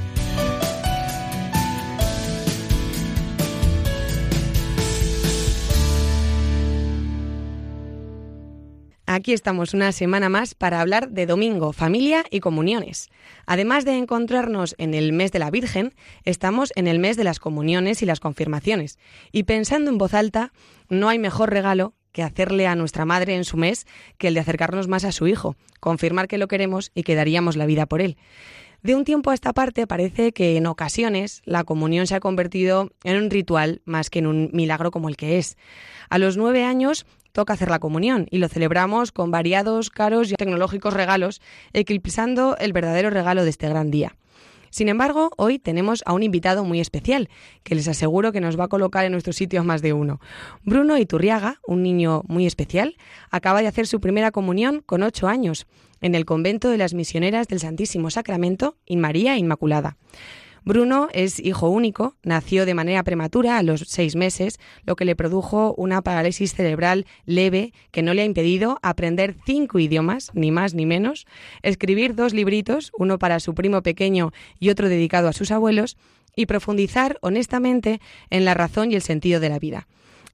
Aquí estamos una semana más para hablar de domingo, familia y comuniones. Además de encontrarnos en el mes de la Virgen, estamos en el mes de las comuniones y las confirmaciones. Y pensando en voz alta, no hay mejor regalo que hacerle a nuestra madre en su mes que el de acercarnos más a su hijo, confirmar que lo queremos y que daríamos la vida por él. De un tiempo a esta parte parece que en ocasiones la comunión se ha convertido en un ritual más que en un milagro como el que es. A los nueve años toca hacer la comunión y lo celebramos con variados, caros y tecnológicos regalos, eclipsando el verdadero regalo de este gran día. Sin embargo, hoy tenemos a un invitado muy especial, que les aseguro que nos va a colocar en nuestro sitio más de uno. Bruno Iturriaga, un niño muy especial, acaba de hacer su primera comunión con ocho años en el convento de las misioneras del Santísimo Sacramento in María Inmaculada. Bruno es hijo único, nació de manera prematura a los seis meses, lo que le produjo una parálisis cerebral leve que no le ha impedido aprender cinco idiomas, ni más ni menos, escribir dos libritos, uno para su primo pequeño y otro dedicado a sus abuelos, y profundizar honestamente en la razón y el sentido de la vida.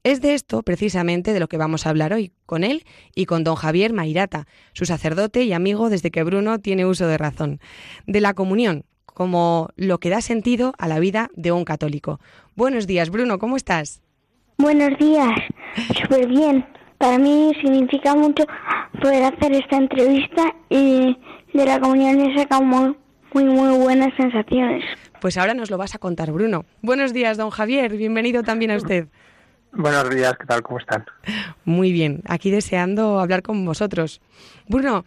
Es de esto precisamente de lo que vamos a hablar hoy, con él y con don Javier Mairata, su sacerdote y amigo desde que Bruno tiene uso de razón, de la comunión, como lo que da sentido a la vida de un católico. Buenos días, Bruno, ¿cómo estás? Buenos días, súper bien. Para mí significa mucho poder hacer esta entrevista y de la comunión he sacado muy, muy, muy buenas sensaciones. Pues ahora nos lo vas a contar, Bruno. Buenos días, don Javier, bienvenido también a usted. Buenos días, ¿qué tal? ¿Cómo están? Muy bien, aquí deseando hablar con vosotros. Bruno,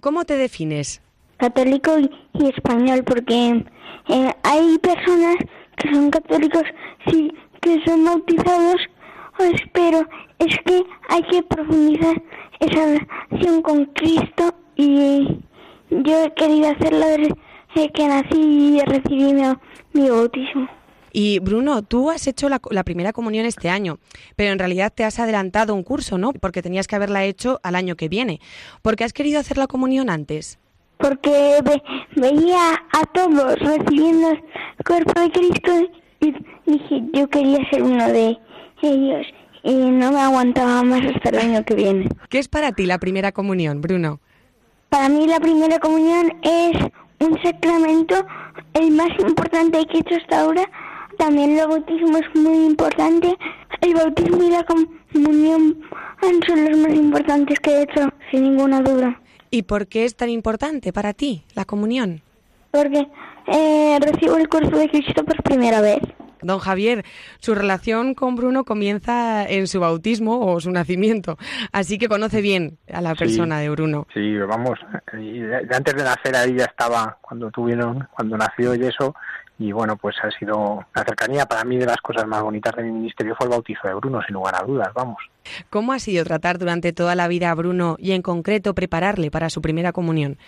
¿cómo te defines? Católico y, español, porque eh, hay personas que son católicos, sí, que son bautizados, pues, pero es que hay que profundizar esa relación con Cristo y yo he querido hacerlo desde que nací y recibí mi, mi bautismo. Y Bruno, tú has hecho la, la, primera comunión este año, pero en realidad te has adelantado un curso, ¿no? Porque tenías que haberla hecho al año que viene. ¿Por qué has querido hacer la comunión antes? Porque veía a todos recibiendo el cuerpo de Cristo y dije, yo quería ser uno de ellos y no me aguantaba más hasta el año que viene. ¿Qué es para ti la primera comunión, Bruno? Para mí la primera comunión es un sacramento el más importante que he hecho hasta ahora. También el bautismo es muy importante. El bautismo y la comunión son los más importantes que he hecho, sin ninguna duda. ¿Y por qué es tan importante para ti la comunión? Porque eh, recibo el cuerpo de Cristo por primera vez. Don Javier, su relación con Bruno comienza en su bautismo o su nacimiento, así que conoce bien a la persona de Bruno. Sí, vamos, antes de nacer ahí ya estaba cuando tuvieron, cuando nació y eso, y bueno, pues ha sido la cercanía para mí de las cosas más bonitas de mi ministerio fue el bautizo de Bruno, sin lugar a dudas, vamos. ¿Cómo ha sido tratar durante toda la vida a Bruno y en concreto prepararle para su primera comunión?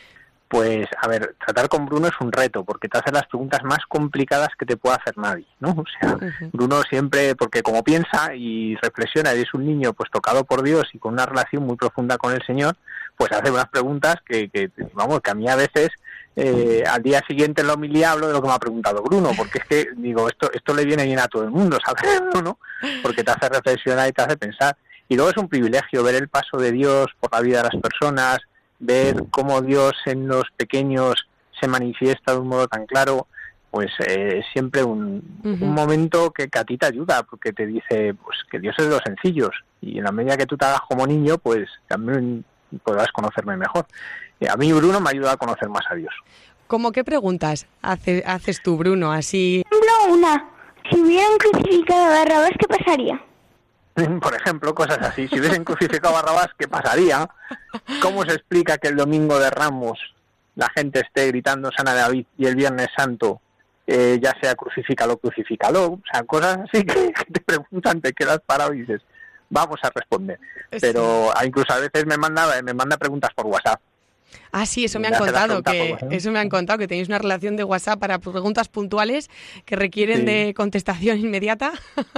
Pues, a ver, tratar con Bruno es un reto, porque te hace las preguntas más complicadas que te pueda hacer nadie, ¿no? O sea, Bruno siempre, porque como piensa y reflexiona y es un niño pues tocado por Dios y con una relación muy profunda con el Señor, pues hace unas preguntas que, que vamos, que a mí a veces eh, al día siguiente en la homilía hablo de lo que me ha preguntado Bruno, porque es que, digo, esto, esto le viene bien a todo el mundo, [laughs] ¿sabes? ¿no? Porque te hace reflexionar y te hace pensar. Y luego es un privilegio ver el paso de Dios por la vida de las personas, ver cómo Dios en los pequeños se manifiesta de un modo tan claro, pues eh, es siempre un, un momento que, que, a ti te ayuda, porque te dice pues que Dios es de los sencillos y en la medida que tú te hagas como niño, pues también podrás conocerme mejor. Eh, a mí Bruno me ayuda a conocer más a Dios. ¿Cómo qué preguntas hace, haces tú, Bruno? Así. No, una. Si hubieran crucificado a Barrabás, ¿qué pasaría? [laughs] Por ejemplo, cosas así. Si hubiesen crucificado a Barrabás, ¿qué pasaría? ¿Cómo se explica que el domingo de Ramos la gente esté gritando Sana David y el Viernes Santo eh, ya sea crucifícalo, crucifícalo? O sea, cosas así que, [laughs] te preguntan, te quedas parado y dices, vamos a responder. Pero incluso a veces me manda, me manda preguntas por WhatsApp. Ah, sí, eso me han contado, que eso me han contado que tenéis una relación de WhatsApp para preguntas puntuales que requieren de contestación inmediata. [laughs]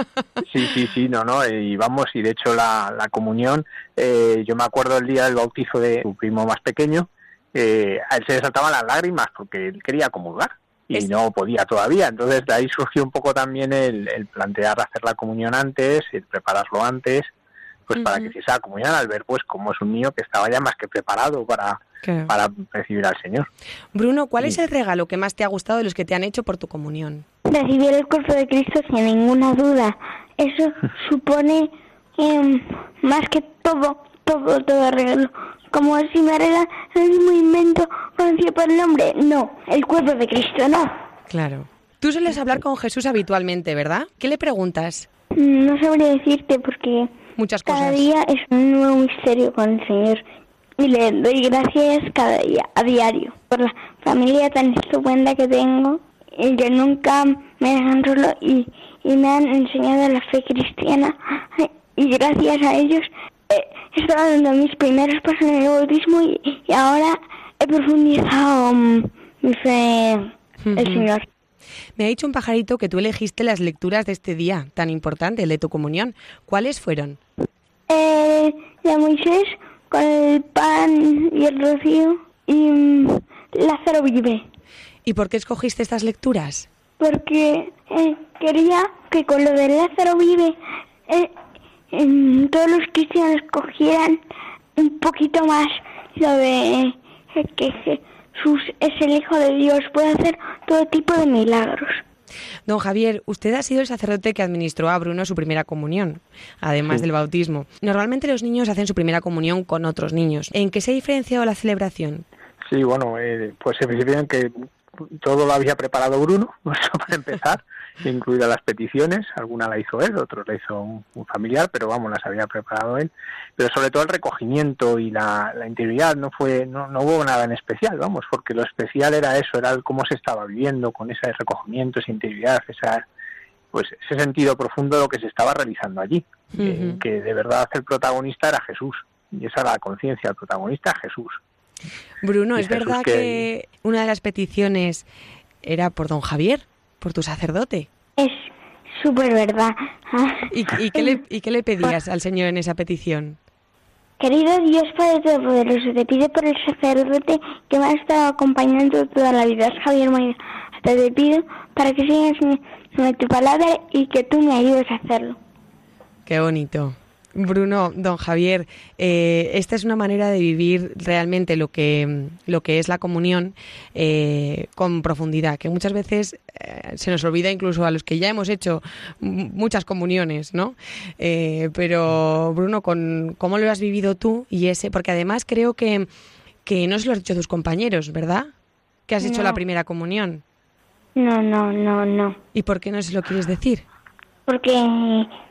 Sí, sí, sí, no, no, y vamos, y de hecho la, la comunión, eh, yo me acuerdo el día del bautizo de su primo más pequeño, eh, a él se le saltaban las lágrimas porque él quería comulgar y no podía todavía. Entonces de ahí surgió un poco también el, el plantear hacer la comunión antes, el prepararlo antes, pues para que si esa comunión al ver pues como es un niño que estaba ya más que preparado para, para recibir al Señor. Bruno, ¿cuál es el regalo que más te ha gustado de los que te han hecho por tu comunión? Recibir el cuerpo de Cristo sin ninguna duda. Eso [laughs] supone eh, más que todo, todo, todo regalo. Como si me regalan el mismo invento conocido por el hombre. No, el cuerpo de Cristo no. Claro. Tú sueles hablar con Jesús habitualmente, ¿verdad? ¿Qué le preguntas? No sabría decirte porque Muchas cosas. cada día es un nuevo misterio con el Señor y le doy gracias cada día, a diario, por la familia tan estupenda que tengo y que nunca me dejan solo y, y me han enseñado la fe cristiana y gracias a ellos he estado dando mis primeros pasos en el bautismo y, y ahora he profundizado um, mi fe en el Señor. Me ha dicho un pajarito que tú elegiste las lecturas de este día tan importante, el de tu comunión. ¿Cuáles fueron? Eh, de Moisés con el pan y el rocío y mm, Lázaro vive. ¿Y por qué escogiste estas lecturas? Porque eh, quería que con lo de Lázaro vive eh, todos los cristianos cogieran un poquito más lo de eh, que Jesús es el Hijo de Dios, puede hacer todo tipo de milagros. Don Javier, usted ha sido el sacerdote que administró a Bruno su primera comunión, además Sí. del bautismo. Normalmente los niños hacen su primera comunión con otros niños. ¿En qué se ha diferenciado la celebración? Sí, bueno, eh, pues se ve que todo lo había preparado Bruno, [laughs] eso para empezar, incluidas las peticiones, alguna la hizo él, otros la hizo un, un familiar, pero vamos, las había preparado él. Pero sobre todo el recogimiento y la, la integridad no fue, no, no hubo nada en especial, vamos, porque lo especial era eso, era el cómo se estaba viviendo con ese recogimiento, esa integridad, esa pues ese sentido profundo de lo que se estaba realizando allí, eh, que de verdad el protagonista era Jesús, y esa era la conciencia, el protagonista es Jesús. Bruno, Y ¿es Jesús verdad que- que una de las peticiones era por don Javier, por tu sacerdote? Es súper verdad. ¿Y, y qué le, ¿Y qué le pedías al Señor en esa petición? Querido Dios Padre Todopoderoso, te pido por el sacerdote que me ha estado acompañando toda la vida, Javier. Hasta te pido para que sigas mi- tu palabra y que tú me ayudes a hacerlo. Qué bonito. Bruno, don Javier, eh, esta es una manera de vivir realmente lo que, lo que es la comunión eh, con profundidad, que muchas veces eh, se nos olvida incluso a los que ya hemos hecho muchas comuniones, ¿no? Eh, pero Bruno, con cómo lo has vivido tú y ese, porque además creo que, que no se lo has dicho a tus compañeros, ¿verdad? Que has hecho No. la primera comunión. No, no, no, no. ¿Y por qué no se lo quieres decir? Porque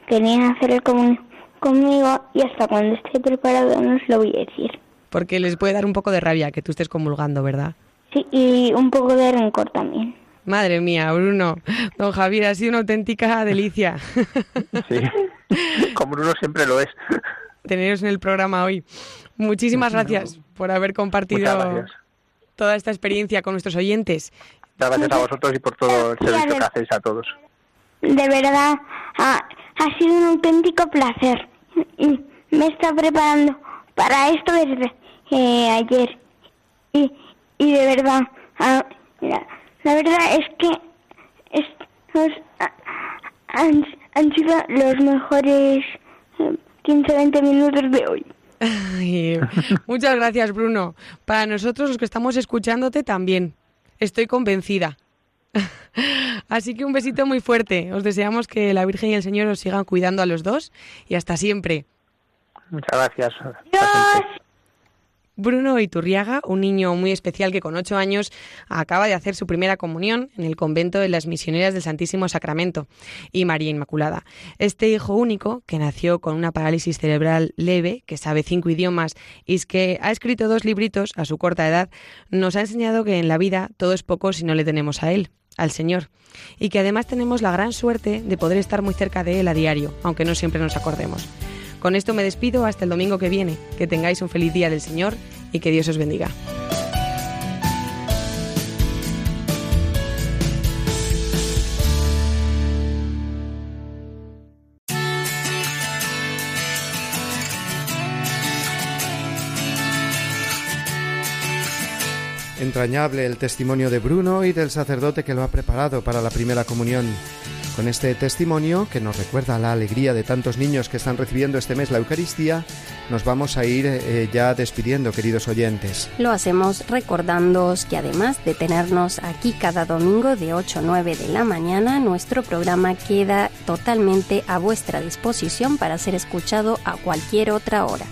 querían hacer el comunión conmigo y hasta cuando esté preparado no se lo voy a decir. Porque les puede dar un poco de rabia que tú estés comulgando, ¿verdad? Sí, y un poco de rencor también. Madre mía, Bruno. Don Javier, ha sido una auténtica delicia Sí, como Bruno siempre lo es. teneros en el programa hoy. Muchísimas gracias por haber compartido toda esta experiencia con nuestros oyentes. Muchas gracias a vosotros y por todo el servicio que hacéis a todos. De verdad, ha, ha sido un auténtico placer. Y me está preparando para esto desde eh, ayer. Y, y de verdad, ah, la, la verdad es que estos han, han sido los mejores 15-20 minutos de hoy. muchas gracias, Bruno. Para nosotros, los que estamos escuchándote, también. Estoy convencida. Así que un besito muy fuerte. Os deseamos que la Virgen y el Señor os sigan cuidando a los dos y hasta siempre. Muchas gracias. Bruno Iturriaga, un niño muy especial que con ocho años acaba de hacer su primera comunión en el convento de las misioneras del Santísimo Sacramento y María Inmaculada. Este hijo único, que nació con una parálisis cerebral leve, que sabe cinco idiomas y que ha escrito dos libritos a su corta edad, nos ha enseñado que en la vida todo es poco si no le tenemos a Él al Señor, y que además tenemos la gran suerte de poder estar muy cerca de Él a diario, aunque no siempre nos acordemos. Con esto me despido hasta el domingo que viene. Que tengáis un feliz día del Señor y que Dios os bendiga. Entrañable el testimonio de Bruno y del sacerdote que lo ha preparado para la primera comunión. Con este testimonio, que nos recuerda la alegría de tantos niños que están recibiendo este mes la Eucaristía, nos vamos a ir eh, ya despidiendo, queridos oyentes. Lo hacemos recordándoos que además de tenernos aquí cada domingo de 8 a 9 de la mañana, nuestro programa queda totalmente a vuestra disposición para ser escuchado a cualquier otra hora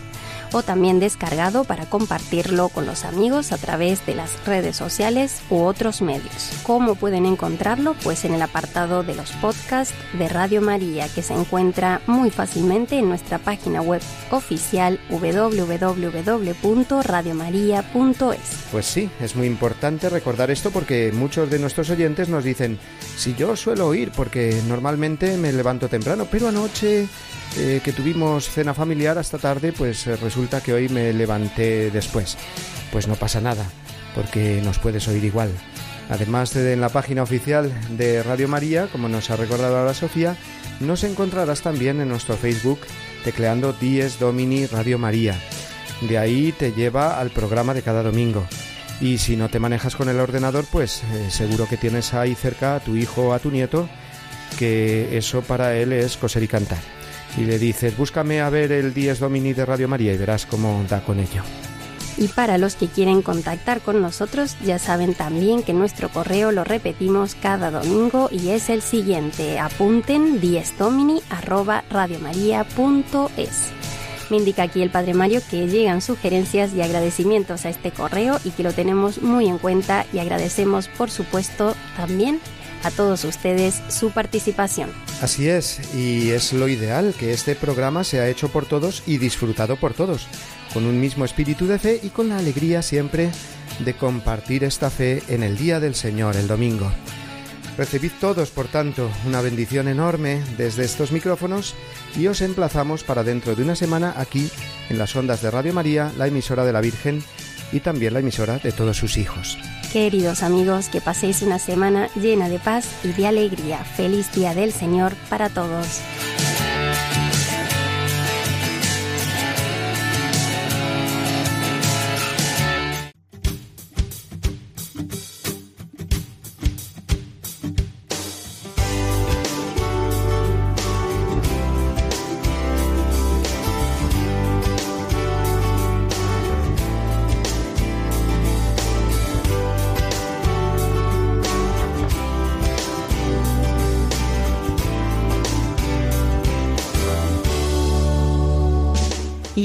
o también descargado para compartirlo con los amigos a través de las redes sociales u otros medios. ¿Cómo pueden encontrarlo? Pues en el apartado de los podcasts de Radio María que se encuentra muy fácilmente en nuestra página web oficial www.radiomaria.es. Pues sí, es muy importante recordar esto porque muchos de nuestros oyentes nos dicen, si yo suelo oír porque normalmente me levanto temprano, pero anoche eh, que tuvimos cena familiar hasta tarde, pues eh, resulta que hoy me levanté después. Pues no pasa nada, porque nos puedes oír igual. Además de en la página oficial de Radio María, como nos ha recordado ahora Sofía, nos encontrarás también en nuestro Facebook tecleando Dies Domini Radio María. De ahí te lleva al programa de cada domingo. Y si no te manejas con el ordenador, pues eh, seguro que tienes ahí cerca a tu hijo o a tu nieto, que eso para él es coser y cantar y le dices, búscame a ver el Dies Domini de Radio María y verás cómo da con ello. Y para los que quieren contactar con nosotros, ya saben también que nuestro correo lo repetimos cada domingo y es el siguiente. Apunten diesdomini@radiomaria.es. Me indica aquí el Padre Mario que llegan sugerencias y agradecimientos a este correo y que lo tenemos muy en cuenta y agradecemos por supuesto también a todos ustedes su participación. Así es, y es lo ideal que este programa sea hecho por todos y disfrutado por todos, con un mismo espíritu de fe y con la alegría siempre de compartir esta fe en el Día del Señor, el domingo. Recibid todos, por tanto, una bendición enorme desde estos micrófonos y os emplazamos para dentro de una semana aquí en las ondas de Radio María, la emisora de la Virgen y también la emisora de todos sus hijos. Queridos amigos, que paséis una semana llena de paz y de alegría. Feliz Día del Señor para todos.